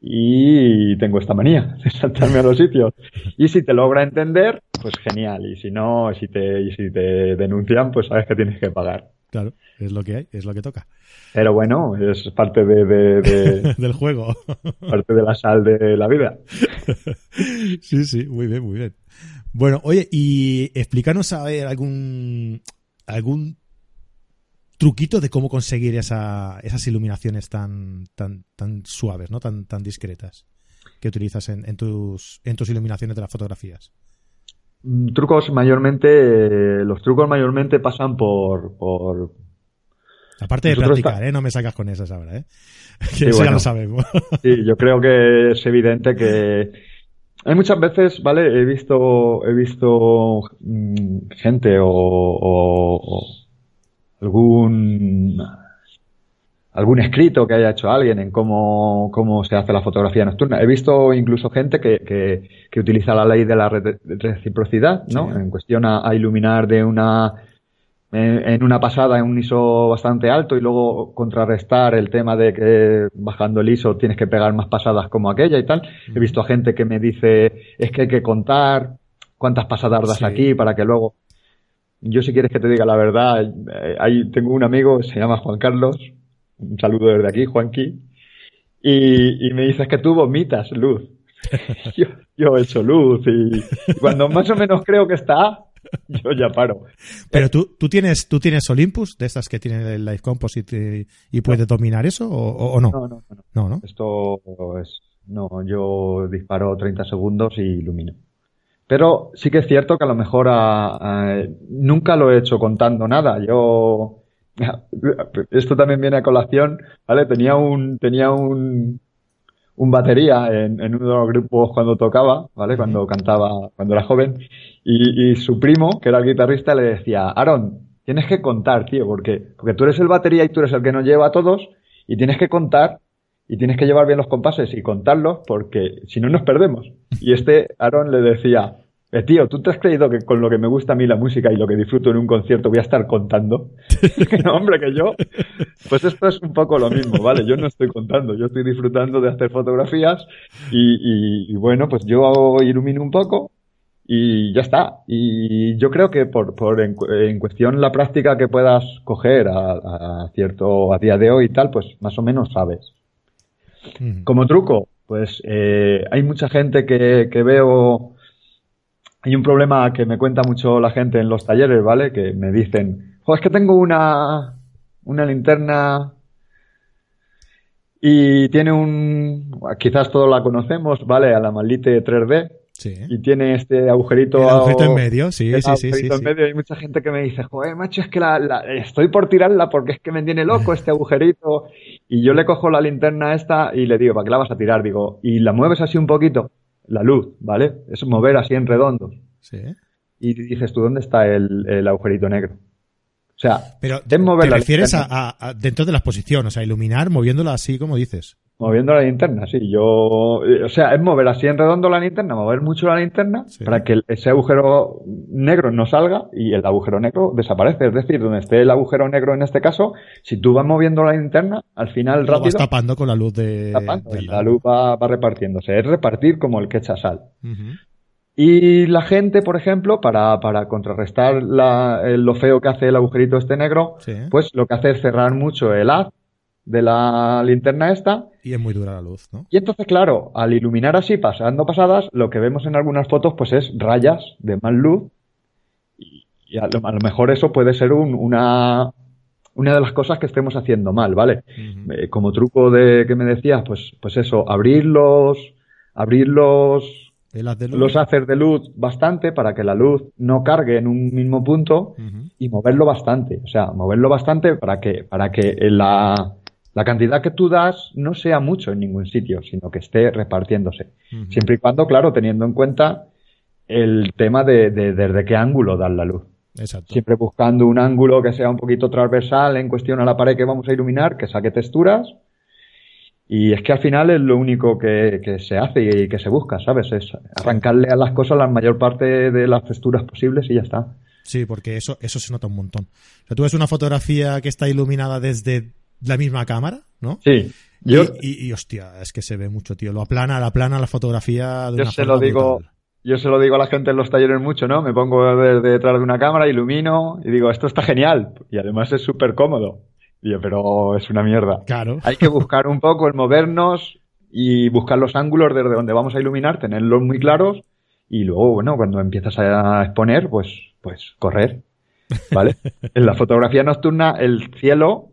y tengo esta manía <laughs> de saltarme a los sitios. Y si te logra entender, pues genial. Y si no, si te, y si te denuncian, pues sabes que tienes que pagar. Claro, es lo que hay, es lo que toca. Pero bueno, es parte de, de, <laughs> del juego. Parte de la sal de la vida. <laughs> sí, sí, muy bien, muy bien. Bueno, oye, y explícanos a ver algún algún truquito de cómo conseguir esa, esas iluminaciones tan, tan, tan suaves, ¿no? Tan, tan discretas que utilizas en, en, tus, en tus iluminaciones de las fotografías. Mm, trucos mayormente, los trucos mayormente pasan por, por... Aparte de practicar, ¿eh? No me sacas con esas ahora, ¿eh? <laughs> Que eso ya lo sabemos. <laughs> sí, yo creo que es evidente que hay muchas veces, ¿vale? He visto, he visto mm, gente o algún algún escrito que haya hecho alguien en cómo, cómo se hace la fotografía nocturna. He visto incluso gente que, que, que utiliza la ley de la reciprocidad, ¿no? En cuestión a, iluminar de una en una pasada en un ISO bastante alto y luego contrarrestar el tema de que bajando el ISO tienes que pegar más pasadas como aquella y tal. He visto a gente que me dice es que hay que contar cuántas pasadas das aquí para que luego yo si quieres que te diga la verdad, eh, ahí tengo un amigo, se llama Juan Carlos, un saludo desde aquí, Juanqui, y, y me dices que tú vomitas luz. <laughs> yo, yo he hecho luz y, cuando más o menos creo que está, <laughs> yo ya paro. Pero tú, tú tienes, tú tienes Olympus, de estas que tienen el Live Composite y, puedes dominar eso o, no? No, no, no, no. Esto es, no, yo disparo 30 segundos y ilumino. Pero sí que es cierto que a lo mejor nunca lo he hecho contando nada. Yo <laughs> esto también viene a colación, ¿vale? Tenía un tenía un un batería en, uno de los grupos cuando tocaba, ¿vale? Cuando cantaba, cuando era joven, y, su primo, que era el guitarrista, le decía, Aaron, tienes que contar, tío, porque, porque tú eres el batería y tú eres el que nos lleva a todos, y tienes que contar, y tienes que llevar bien los compases y contarlos, porque si no nos perdemos. Y este Aaron le decía, eh, tío, ¿tú te has creído que con lo que me gusta a mí la música y lo que disfruto en un concierto voy a estar contando? <laughs> no, hombre, que yo. Pues esto es un poco lo mismo, ¿vale? Yo no estoy contando, yo estoy disfrutando de hacer fotografías y, bueno, pues yo hago, ilumino un poco y ya está. Y yo creo que por, por en, cuestión la práctica que puedas coger a, cierto, a día de hoy y tal, pues más o menos sabes. Como truco, pues eh, hay mucha gente que, que veo hay un problema que me cuenta mucho la gente en los talleres, ¿vale? Que me dicen, jo, es que tengo una, una linterna y tiene un, quizás todos la conocemos, ¿vale? A la Malite 3D. Sí. Y tiene este agujerito. El agujerito en medio, sí, sí, sí. sí, en medio. Hay mucha gente que me dice, joder, macho, es que la, estoy por tirarla porque es que me tiene loco este agujerito. Y yo le cojo la linterna esta y le digo, ¿para qué la vas a tirar? Digo, y la mueves así un poquito la luz, ¿vale? Es mover así en redondos. Sí. Y dices tú, ¿dónde está el, agujerito negro? O sea, pero te, mover refieres a, dentro de la exposición, o sea, iluminar moviéndola así como dices. Moviendo la linterna, sí. Yo, eh, o sea, es mover así en redondo la linterna, mover mucho la linterna para que ese agujero negro no salga y el agujero negro desaparece. Es decir, donde esté el agujero negro en este caso, si tú vas moviendo la linterna, al final Lo Vas tapando con la luz de. la... luz va, repartiéndose. Es repartir como el que echa sal. Y la gente, por ejemplo, para, para contrarrestar la, lo feo que hace el agujerito este negro, pues lo que hace es cerrar mucho el haz de la linterna esta. Y es muy dura la luz, ¿no? Y entonces, claro, al iluminar así, pasando pasadas, lo que vemos en algunas fotos, pues es rayas de más luz. Y, a, lo, mejor eso puede ser una, una de las cosas que estemos haciendo mal, ¿vale? Eh, como truco de que me decías, pues, pues eso, abrir los, abrir los, los hacer de luz bastante para que la luz no cargue en un mismo punto y moverlo bastante. O sea, moverlo bastante para que, para que la, la cantidad que tú das no sea mucho en ningún sitio, sino que esté repartiéndose. Siempre y cuando, claro, teniendo en cuenta el tema de, desde qué ángulo dar la luz. Siempre buscando un ángulo que sea un poquito transversal en cuestión a la pared que vamos a iluminar, que saque texturas. Y es que al final es lo único que, que se hace y que se busca, ¿sabes? Es arrancarle a las cosas la mayor parte de las texturas posibles y ya está. Sí, porque eso, eso se nota un montón. O sea, tú ves una fotografía que está iluminada desde la misma cámara, ¿no? Sí. Yo, y, hostia, es que se ve mucho, tío. Lo aplana, la aplana la fotografía de yo se lo digo, Yo se lo digo a la gente en los talleres mucho, ¿no? Me pongo detrás de una cámara, ilumino y digo, esto está genial. Y además es súper cómodo. Y yo, pero es una mierda. Claro. Hay que buscar un poco el movernos y buscar los ángulos desde donde vamos a iluminar, tenerlos muy claros y luego, bueno, cuando empiezas a exponer, pues, pues correr. ¿Vale? <laughs> en la fotografía nocturna, el cielo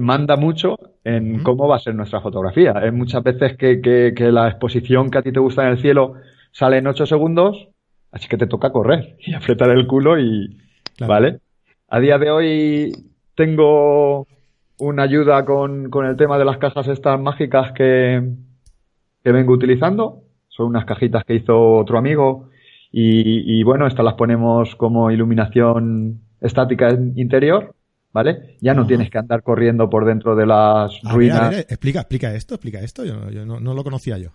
manda mucho en cómo va a ser nuestra fotografía. Es muchas veces que, que, la exposición que a ti te gusta en el cielo sale en 8 segundos, así que te toca correr y <laughs> apretar el culo y... ¿Vale? A día de hoy tengo una ayuda con, con el tema de las cajas estas mágicas que, que vengo utilizando. Son unas cajitas que hizo otro amigo y, y bueno, estas las ponemos como iluminación estática interior ¿vale? Ya no tienes que andar corriendo por dentro de las ruinas. explica, explica esto, explica esto, yo, no, lo conocía yo.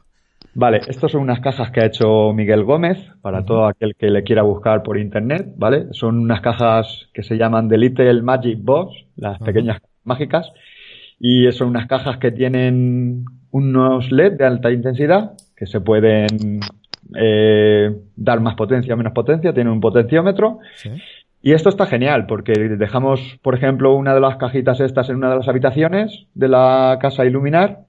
Vale, estas son unas cajas que ha hecho Miguel Gómez para todo aquel que le quiera buscar por internet, ¿vale? Son unas cajas que se llaman The Little Magic Box, las pequeñas mágicas, y son unas cajas que tienen unos LED de alta intensidad que se pueden eh, dar más potencia o menos potencia, tienen un potenciómetro. ¿Sí? Y esto está genial porque dejamos, por ejemplo, una de las cajitas estas en una de las habitaciones de la casa a iluminar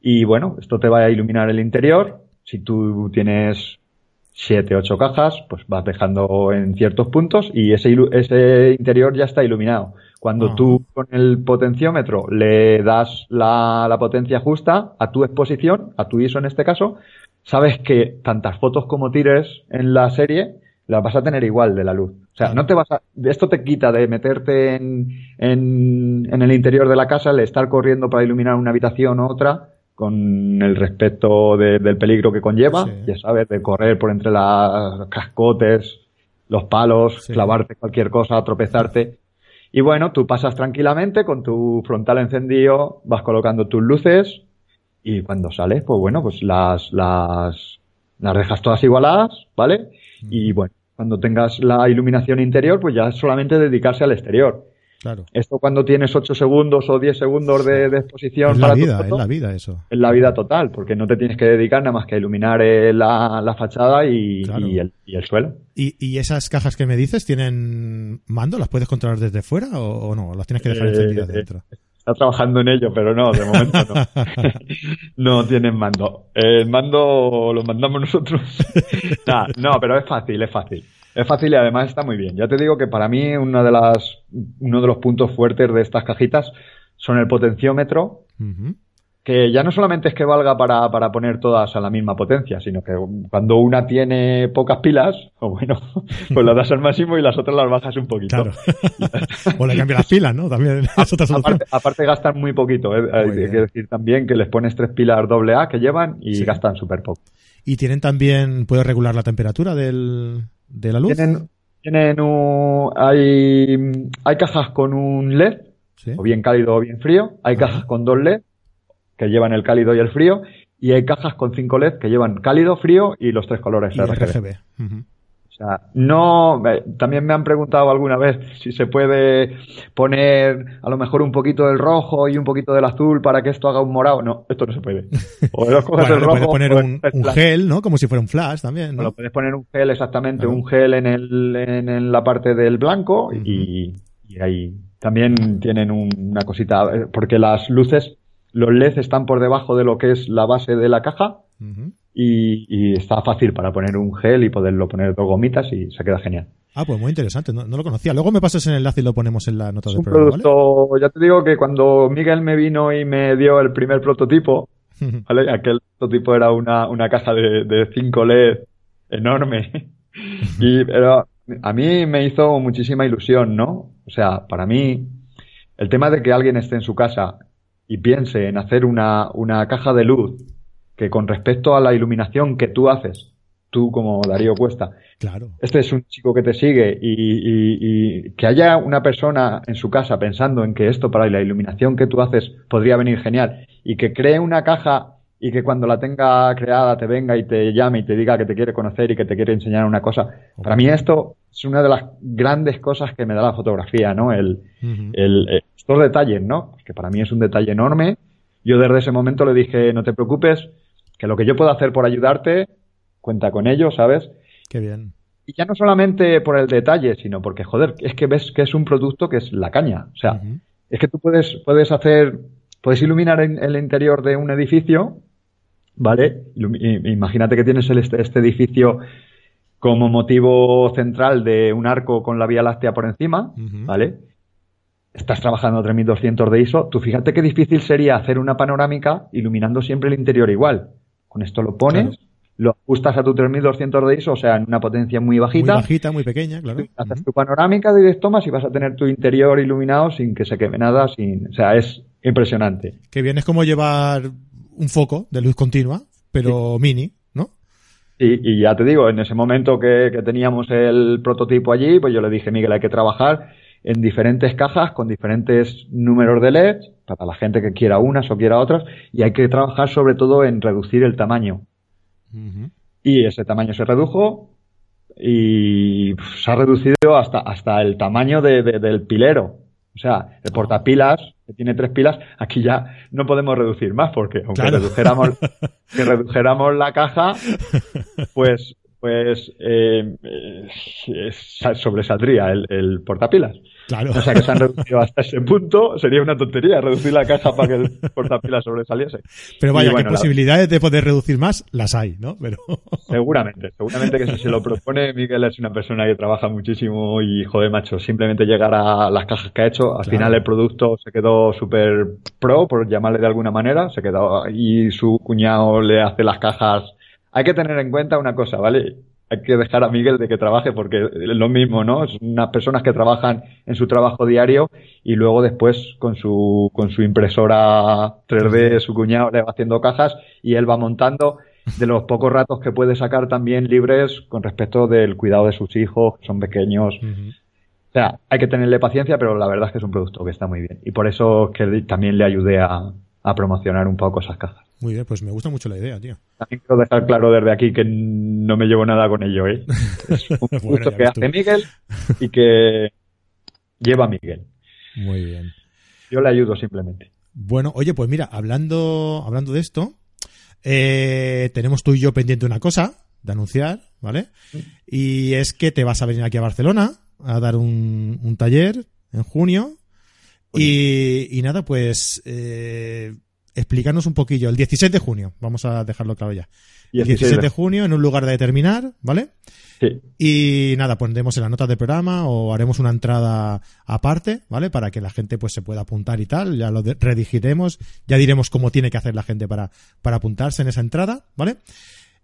y bueno, esto te va a iluminar el interior Si tú tienes siete, ocho cajas, pues vas dejando en ciertos puntos y ese, ese interior ya está iluminado. Cuando tú con el potenciómetro le das la, la, potencia justa a tu exposición, a tu ISO en este caso, sabes que tantas fotos como tires en la serie las vas a tener igual de la luz. O sea, no te vas a, esto te quita de meterte en, en, en el interior de la casa, el estar corriendo para iluminar una habitación u otra, con el respeto del peligro que conlleva, ya sabes, de correr por entre las cascotes, los palos, clavarte cualquier cosa, tropezarte. Y bueno, tú pasas tranquilamente con tu frontal encendido, vas colocando tus luces y cuando sales, pues bueno, pues las, las, las dejas todas igualadas, ¿vale? Y bueno, cuando tengas la iluminación interior, pues ya es solamente dedicarse al exterior. Claro. Esto cuando tienes 8 segundos o 10 segundos de, exposición es para la vida, tu foto, es la vida eso. Es la vida total, porque no te tienes que dedicar nada más que a iluminar eh, la, la, fachada y, Claro. y, el, y el suelo. ¿Y, y esas cajas que me dices tienen mando? ¿Las puedes controlar desde fuera o, o no? ¿Las tienes que dejar Eh, encendidas eh, dentro? Está trabajando en ello, pero no, de momento no. <laughs> no tienen mando. El mando lo mandamos nosotros. <laughs> Nah, no, pero es fácil, es fácil. Es fácil y además está muy bien. Ya te digo que para mí una de las, uno de los puntos fuertes de estas cajitas son el potenciómetro. Que ya no solamente es que valga para, para poner todas a la misma potencia, sino que cuando una tiene pocas pilas, o <laughs> bueno, pues la das al máximo y las otras las bajas un poquito. Claro. <laughs> o le cambia las pilas, ¿no? También es otra solución. Aparte, aparte gastan muy poquito, ¿eh? hay bien. que decir también que les pones tres pilas doble A que llevan y Sí. gastan súper poco. Y tienen también, puedes regular la temperatura del, de la luz. Tienen, tienen un, hay, hay cajas con un LED, Sí. o bien cálido o bien frío, hay cajas con dos LED que llevan el cálido y el frío, y hay cajas con cinco LED que llevan cálido, frío y los tres colores Y RGB. O sea, no, eh, también me han preguntado alguna vez si se puede poner a lo mejor un poquito del rojo y un poquito del azul para que esto haga un morado. No, esto no se puede. <laughs> O los coges Bueno, el rojo. puedes poner o un, gel, ¿no? Como si fuera un flash también, O ¿no? lo puedes poner un gel exactamente, Claro. un gel en, el, en, en la parte del blanco y, y ahí también tienen un- una cosita, eh, porque las luces, los LED están por debajo de lo que es la base de la caja y, y está fácil para poner un gel y poderlo poner dos gomitas y se queda genial. Ah, pues muy interesante, no, no lo conocía. Luego me pasas el enlace y lo ponemos en la nota Es del un programa, ¿vale? producto, ya te digo que cuando Miguel me vino y me dio el primer prototipo, <laughs> ¿vale? Aquel prototipo era una, una caja de, de 5 LED enorme. <laughs> Y, pero a mí me hizo muchísima ilusión, ¿no? O sea, para mí, el tema de que alguien esté en su casa y piense en hacer una, una caja de luz que con respecto a la iluminación que tú haces, tú como Darío Cuesta, Claro. este es un chico que te sigue y, y- y que haya una persona en su casa pensando en que esto para la iluminación que tú haces podría venir genial y que cree una caja y que cuando la tenga creada te venga y te llame y te diga que te quiere conocer y que te quiere enseñar una cosa. Para mí esto es una de las grandes cosas que me da la fotografía, ¿no? El, el, estos detalles, ¿no? Que para mí es un detalle enorme. Yo desde ese momento le dije, no te preocupes, que lo que yo puedo hacer por ayudarte, cuenta con ello, ¿sabes? Qué bien. Y ya no solamente por el detalle, sino porque, joder, es que ves que es un producto que es la caña. O sea, es que tú puedes, puedes hacer, puedes iluminar en- el interior de un edificio, ¿vale? Imagínate que tienes el- este, este edificio como motivo central de un arco con la Vía Láctea por encima. ¿vale? Estás trabajando a 3200 de ISO. Tú fíjate qué difícil sería hacer una panorámica iluminando siempre el interior igual. Con esto lo pones, Claro. lo ajustas a tu 3200 de ISO, o sea, en una potencia muy Muy bajita. bajita, muy pequeña, claro. Haces tu panorámica de 10 tomas y vas a tener tu interior iluminado sin que se queme nada, sin, o sea, es impresionante. Qué bien, es como llevar un foco de luz continua, pero mini, ¿no? Y, y ya te digo, en ese momento que, que teníamos el prototipo allí, pues yo le dije, Miguel, hay que trabajar en diferentes cajas con diferentes números de LED para la gente que quiera unas o quiera otras y hay que trabajar sobre todo en reducir el tamaño. Y ese tamaño se redujo y se ha reducido hasta, hasta el tamaño de- de- del pilero. O sea, el portapilas, que tiene tres pilas, aquí ya no podemos reducir más porque aunque Claro. redujéramos, <laughs> que redujéramos la caja, pues, pues eh, eh, sa- sobresaldría el, el portapilas. Claro. O sea, que se han reducido hasta ese punto. Sería una tontería reducir la caja para que el portapila sobresaliese. Pero vaya, que posibilidades de poder reducir más las hay, ¿no? Pero... <laughs> Seguramente, seguramente que si se lo propone, Miguel es una persona que trabaja muchísimo y, joder, macho, simplemente llegar a las cajas que ha hecho, al final el producto se quedó súper pro, por llamarle de alguna manera, se quedó y su cuñado le hace las cajas. Hay que tener en cuenta una cosa, ¿vale? hay que dejar a Miguel de que trabaje porque es lo mismo, ¿no? Es unas personas que trabajan en su trabajo diario y luego después con su, con su impresora 3D, su cuñado le va haciendo cajas y él va montando de los pocos ratos que puede sacar también libres con respecto del cuidado de sus hijos, que son pequeños. O sea, hay que tenerle paciencia, pero la verdad es que es un producto que está muy bien. Y por eso que también le ayudé a, a promocionar un poco esas cajas. Muy bien, pues me gusta mucho la idea, tío. También quiero dejar claro desde aquí que no me llevo nada con ello, ¿eh? <laughs> Es un gusto que hace Miguel y que lleva Miguel. Muy bien. Yo le ayudo simplemente. Bueno, oye, pues mira, hablando, hablando de esto, eh, tenemos tú y yo pendiente una cosa de anunciar, ¿vale? Y es que te vas a venir aquí a Barcelona a dar un, un taller en junio. Y, y, nada, pues eh, explícanos un poquillo. El 16 de junio, vamos a dejarlo claro ya. El 16 de junio en un lugar de determinar, ¿vale? Sí. Y nada, pondremos en la nota del programa o haremos una entrada aparte, ¿vale? Para que la gente pues se pueda apuntar y tal. Ya lo redigiremos, ya diremos cómo tiene que hacer la gente para, para apuntarse en esa entrada, ¿vale?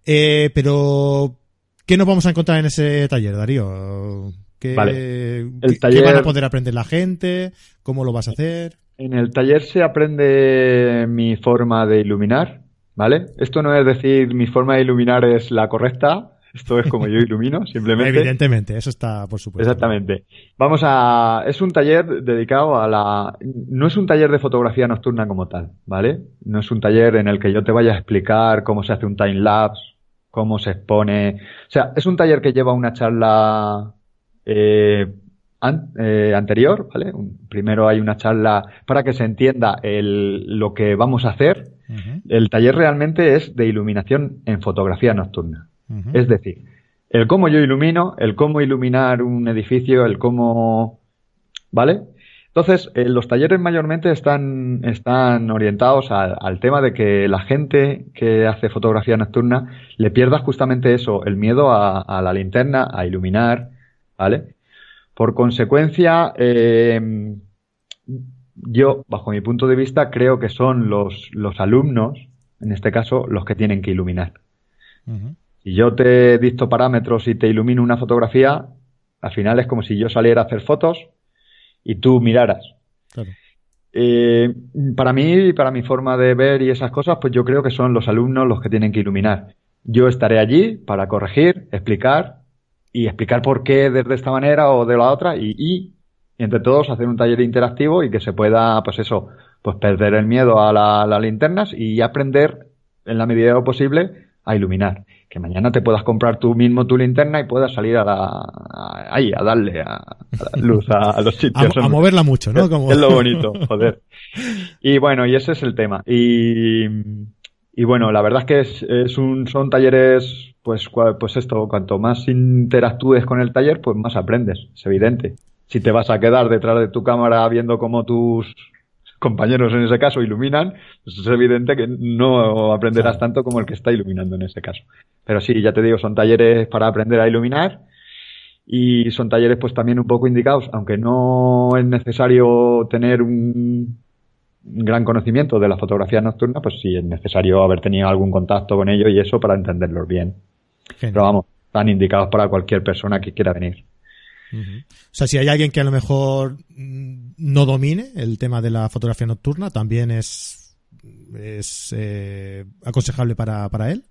Eh, pero, ¿qué nos vamos a encontrar en ese taller, Darío? ¿Qué, El taller... ¿Qué van a poder aprender la gente? ¿Cómo lo vas a hacer? En el taller se aprende mi forma de iluminar, ¿vale? Esto no es decir mi forma de iluminar es la correcta, esto es como yo <laughs> ilumino, simplemente. Evidentemente, eso está por supuesto. Exactamente. Vamos a. Es un taller dedicado a la. No es un taller de fotografía nocturna como tal, ¿vale? No es un taller en el que yo te vaya a explicar cómo se hace un time lapse, cómo se expone. O sea, es un taller que lleva una charla eh, eh, anterior, ¿vale? Primero hay una charla para que se entienda el, lo que vamos a hacer. El taller realmente es de iluminación en fotografía nocturna. Es decir, el cómo yo ilumino, el cómo iluminar un edificio, el cómo... ¿Vale? Entonces, eh, los talleres mayormente están, están orientados al tema de que la gente que hace fotografía nocturna le pierda justamente eso, el miedo a, a la linterna, a iluminar, ¿vale? Por consecuencia, eh, yo, bajo mi punto de vista, creo que son los, los alumnos, en este caso, los que tienen que iluminar. Si yo te dicto parámetros y te ilumino una fotografía, al final es como si yo saliera a hacer fotos y tú miraras. Eh, para mí, para mi forma de ver y esas cosas, pues yo creo que son los alumnos los que tienen que iluminar. Yo estaré allí para corregir, explicar y explicar por qué desde esta manera o de la otra y, y, entre todos hacer un taller interactivo y que se pueda, pues eso, pues perder el miedo a, las linternas y aprender en la medida de lo posible a iluminar. Que mañana te puedas comprar tú mismo tu linterna y puedas salir a la, ahí, a darle a, luz a, los sitios. a, moverla mucho, ¿no? Como... Es lo bonito, joder. <laughs> Y bueno, y ese es el tema. Y, y bueno, la verdad es que es, es un, son talleres pues, pues esto, cuanto más interactúes con el taller, pues más aprendes, es evidente. Si te vas a quedar detrás de tu cámara viendo cómo tus compañeros en ese caso iluminan, pues es evidente que no aprenderás tanto como el que está iluminando en ese caso. Pero sí, ya te digo, son talleres para aprender a iluminar y son talleres pues también un poco indicados, aunque no es necesario tener un gran conocimiento de la fotografía nocturna, pues sí es necesario haber tenido algún contacto con ello y eso para entenderlos bien. Pero vamos, están indicados para cualquier persona que quiera venir. O sea, si hay alguien que a lo mejor mm, no domine el tema de la fotografía nocturna, también es, es eh, aconsejable para, para él.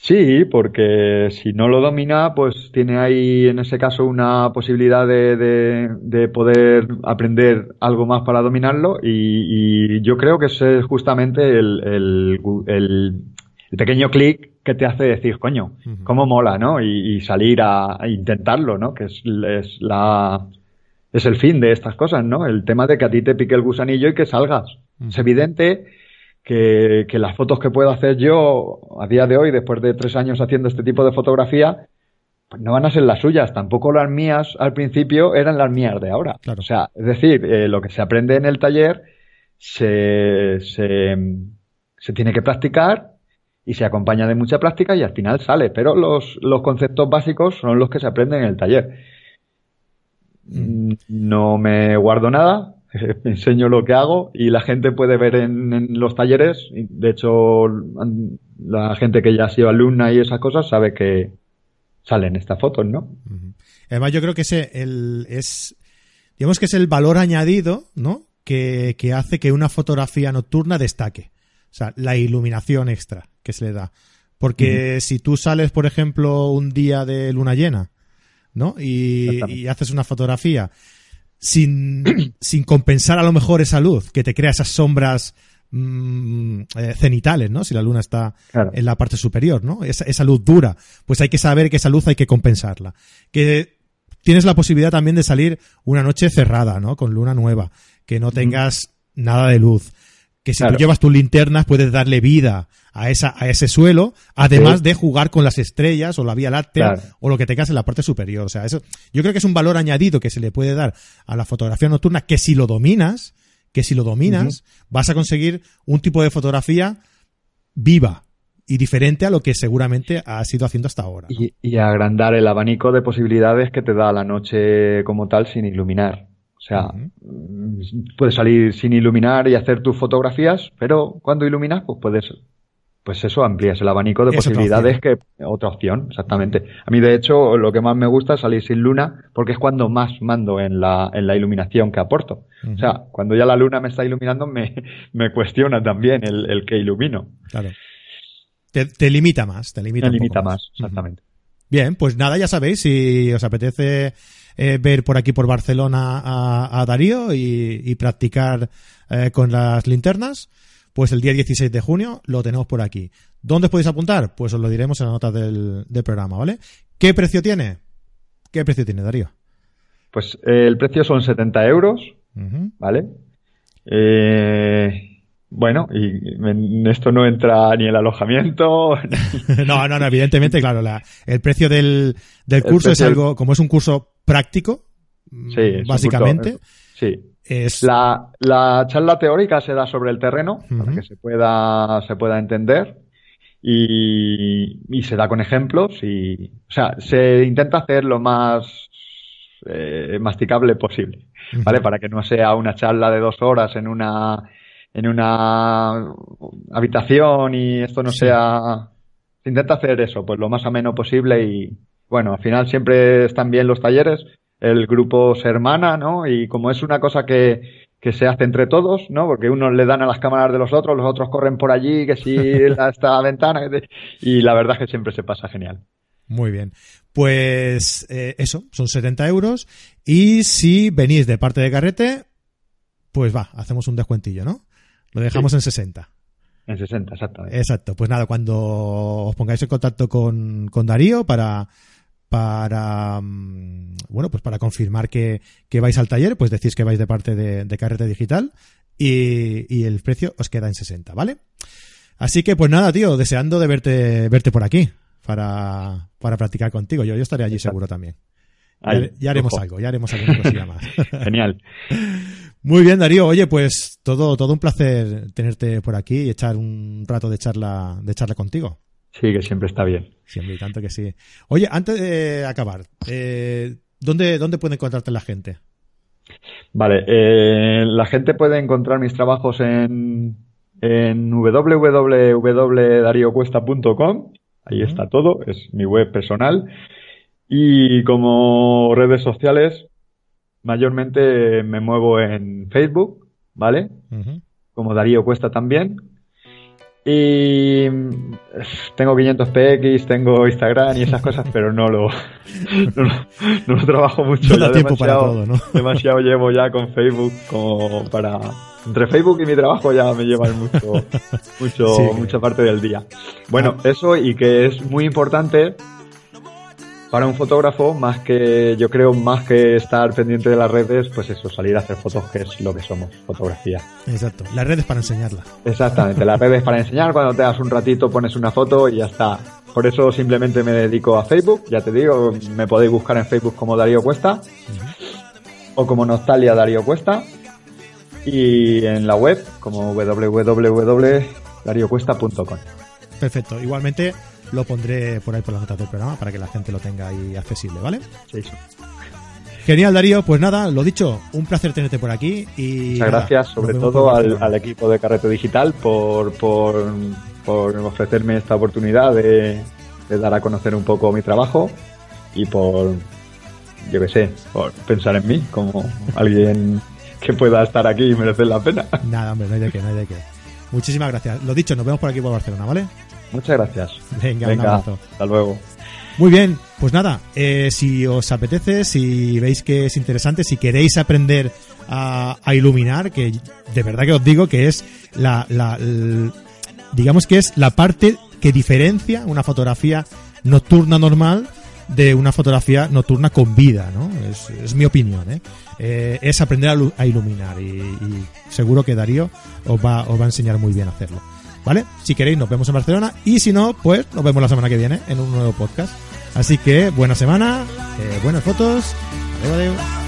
Sí, porque si no lo domina, pues tiene ahí en ese caso una posibilidad de, de, poder aprender algo más para dominarlo y, yo creo que ese es justamente el, el, el pequeño clic que te hace decir, coño, cómo mola, ¿no? Y, salir a, intentarlo, ¿no? Que es, es, la es el fin de estas cosas, ¿no? El tema de que a ti te pique el gusanillo y que salgas. Es evidente que, que, las fotos que puedo hacer yo a día de hoy, después de tres años haciendo este tipo de fotografía, pues no van a ser las suyas, tampoco las mías al principio eran las mías de ahora. Claro. O sea, es decir, eh, lo que se aprende en el taller se, se, se tiene que practicar y se acompaña de mucha práctica y al final sale, pero los, los conceptos básicos son los que se aprenden en el taller. Mm, No me guardo nada, <laughs> enseño lo que hago y la gente puede ver en, en los talleres, y de hecho la gente que ya ha sido alumna y esas cosas sabe que salen estas fotos, ¿no? Además, yo creo que ese el, es, digamos que es el valor añadido, ¿no? Que, que hace que una fotografía nocturna destaque. O sea, la iluminación extra que se le da. Porque si tú sales, por ejemplo, un día de luna llena, ¿no? Y haces una fotografía sin, <clears throat> sin compensar a lo mejor esa luz que te crea esas sombras mm, eh, cenitales, ¿no? Si la luna está Claro. en la parte superior, ¿no? Esa, esa luz dura. Pues hay que saber que esa luz hay que compensarla. Que tienes la posibilidad también de salir una noche cerrada, ¿no? Con luna nueva. Que no tengas nada de luz. Que si Claro. tú llevas tus linternas puedes darle vida a esa, a ese suelo, además Sí. de jugar con las estrellas o la vía láctea Claro. o lo que tengas en la parte superior. O sea, eso, yo creo que es un valor añadido que se le puede dar a la fotografía nocturna que si lo dominas, que si lo dominas, vas a conseguir un tipo de fotografía viva y diferente a lo que seguramente has ido haciendo hasta ahora. ¿no? Y, y agrandar el abanico de posibilidades que te da la noche como tal sin iluminar. O sea, mm, puedes salir sin iluminar y hacer tus fotografías, pero cuando iluminas, pues puedes, pues eso, amplías el abanico de Es otra posibilidades que otra opción, exactamente. A mí, de hecho, lo que más me gusta es salir sin luna, porque es cuando más mando en la, en la iluminación que aporto. O sea, cuando ya la luna me está iluminando, me, <laughs> me cuestiona también el, el que ilumino. Claro. Te, te limita más, te limita un poco limita más. más, exactamente. Bien, pues nada, ya sabéis, si os apetece eh, ver por aquí por Barcelona a, a Darío y, y practicar eh, con las linternas, pues el día 16 de junio lo tenemos por aquí. ¿Dónde os podéis apuntar? Pues os lo diremos en la nota del, del programa, ¿vale? ¿Qué precio tiene? ¿Qué precio tiene, Darío? Pues eh, el precio son 70 euros. ¿vale? Eh, bueno, y en esto no entra ni el alojamiento, <laughs> no, no, no, evidentemente, claro, la- el precio del, del El curso es algo, como es un curso práctico, mm, Sí, básicamente, curso, sí. es... La, la charla teórica se da sobre el terreno para que se pueda, se pueda entender y, y se da con ejemplos y, o sea, se intenta hacer lo más eh, masticable posible, ¿vale? Para que no sea una charla de dos horas en una, en una habitación y esto no Sí. sea, se intenta hacer eso, pues lo más ameno posible y, bueno, al final siempre están bien los talleres, el grupo se hermana, ¿no? Y como es una cosa que, que se hace entre todos, ¿no? Porque unos le dan a las cámaras de los otros, los otros corren por allí, que si <laughs> la- esta ventana, y la verdad es que siempre se pasa genial. Muy bien. Pues eh, eso, son 70 euros. Y si venís de parte de Carrete, pues va, hacemos un descuentillo, ¿no? Lo dejamos en 60. En 60, exactamente. Exacto. Pues nada, cuando os pongáis en contacto con, con Darío para, para, mm, bueno, pues para confirmar que, que vais al taller, pues decís que vais de parte de, de Carrete Digital y, y el precio os queda en 60, ¿vale? Así que pues nada, tío, deseando de verte, verte por aquí para, para practicar contigo. Yo, yo estaré allí Exacto. seguro también. Ahí, ya, ya haremos ojo. algo, ya haremos alguna cosilla más. Genial. <laughs> Muy bien, Darío. Oye, pues todo, todo un placer tenerte por aquí y echar un rato de charla, de charla contigo. Sí, que siempre está bien. Siempre y tanto que sí. Oye, antes de acabar, eh, ¿dónde, ¿dónde puede encontrarte la gente? Vale, eh, la gente puede encontrar mis trabajos en, en www.dariocuesta.com. Ahí está todo, es mi web personal. Y como redes sociales, mayormente me muevo en Facebook, ¿vale? Como Darío Cuesta también. Y mm, tengo 500 PX, tengo Instagram y esas cosas, <laughs> pero no lo, <laughs> no, lo- no lo trabajo mucho. No da ya tiempo para demasiado- todo, ¿no? <laughs> demasiado llevo ya con Facebook como para entre Facebook y mi trabajo ya me llevan mucho mucho Sí, mucha parte del día bueno eso y que es muy importante para un fotógrafo más que yo creo más que estar pendiente de las redes pues eso salir a hacer fotos que es lo que somos fotografía Exacto. Las redes para enseñarla. exactamente las redes para enseñar cuando te das un ratito pones una foto y ya está por eso simplemente me dedico a Facebook, ya te digo, me podéis buscar en Facebook como Darío Cuesta o como Nostalgia Darío Cuesta y en la web como www.dariocuesta.com. Perfecto, igualmente lo pondré por ahí por las notas del programa para que la gente lo tenga ahí accesible, ¿vale? Sí, Genial, Darío. Pues nada, lo dicho, un placer tenerte por aquí. Y Muchas gracias, sobre todo al, equipo de Carrete Digital por, por, por ofrecerme esta oportunidad de, dar a conocer un poco mi trabajo y por, yo qué sé, por pensar en mí como alguien que pueda estar aquí y merecer la pena. Nada, hombre, no hay de qué, no hay de qué. Muchísimas gracias. Lo dicho, nos vemos por aquí por Barcelona, ¿vale? Muchas gracias. Venga, un abrazo. Hasta luego. Muy bien, pues nada, eh, si os apetece, si veis que es interesante, si queréis aprender a, iluminar, que de verdad que os digo que es la, la, digamos que es la parte que diferencia una fotografía nocturna normal de una fotografía nocturna con vida, ¿no? Es, mi opinión, ¿eh? ¿eh? es aprender a, iluminar y, y, seguro que Darío os va, os va a enseñar muy bien a hacerlo. ¿Vale? Si queréis, nos vemos en Barcelona. Y si no, pues nos vemos la semana que viene en un nuevo podcast. Así que buena semana, eh, buenas fotos. Adiós, adiós.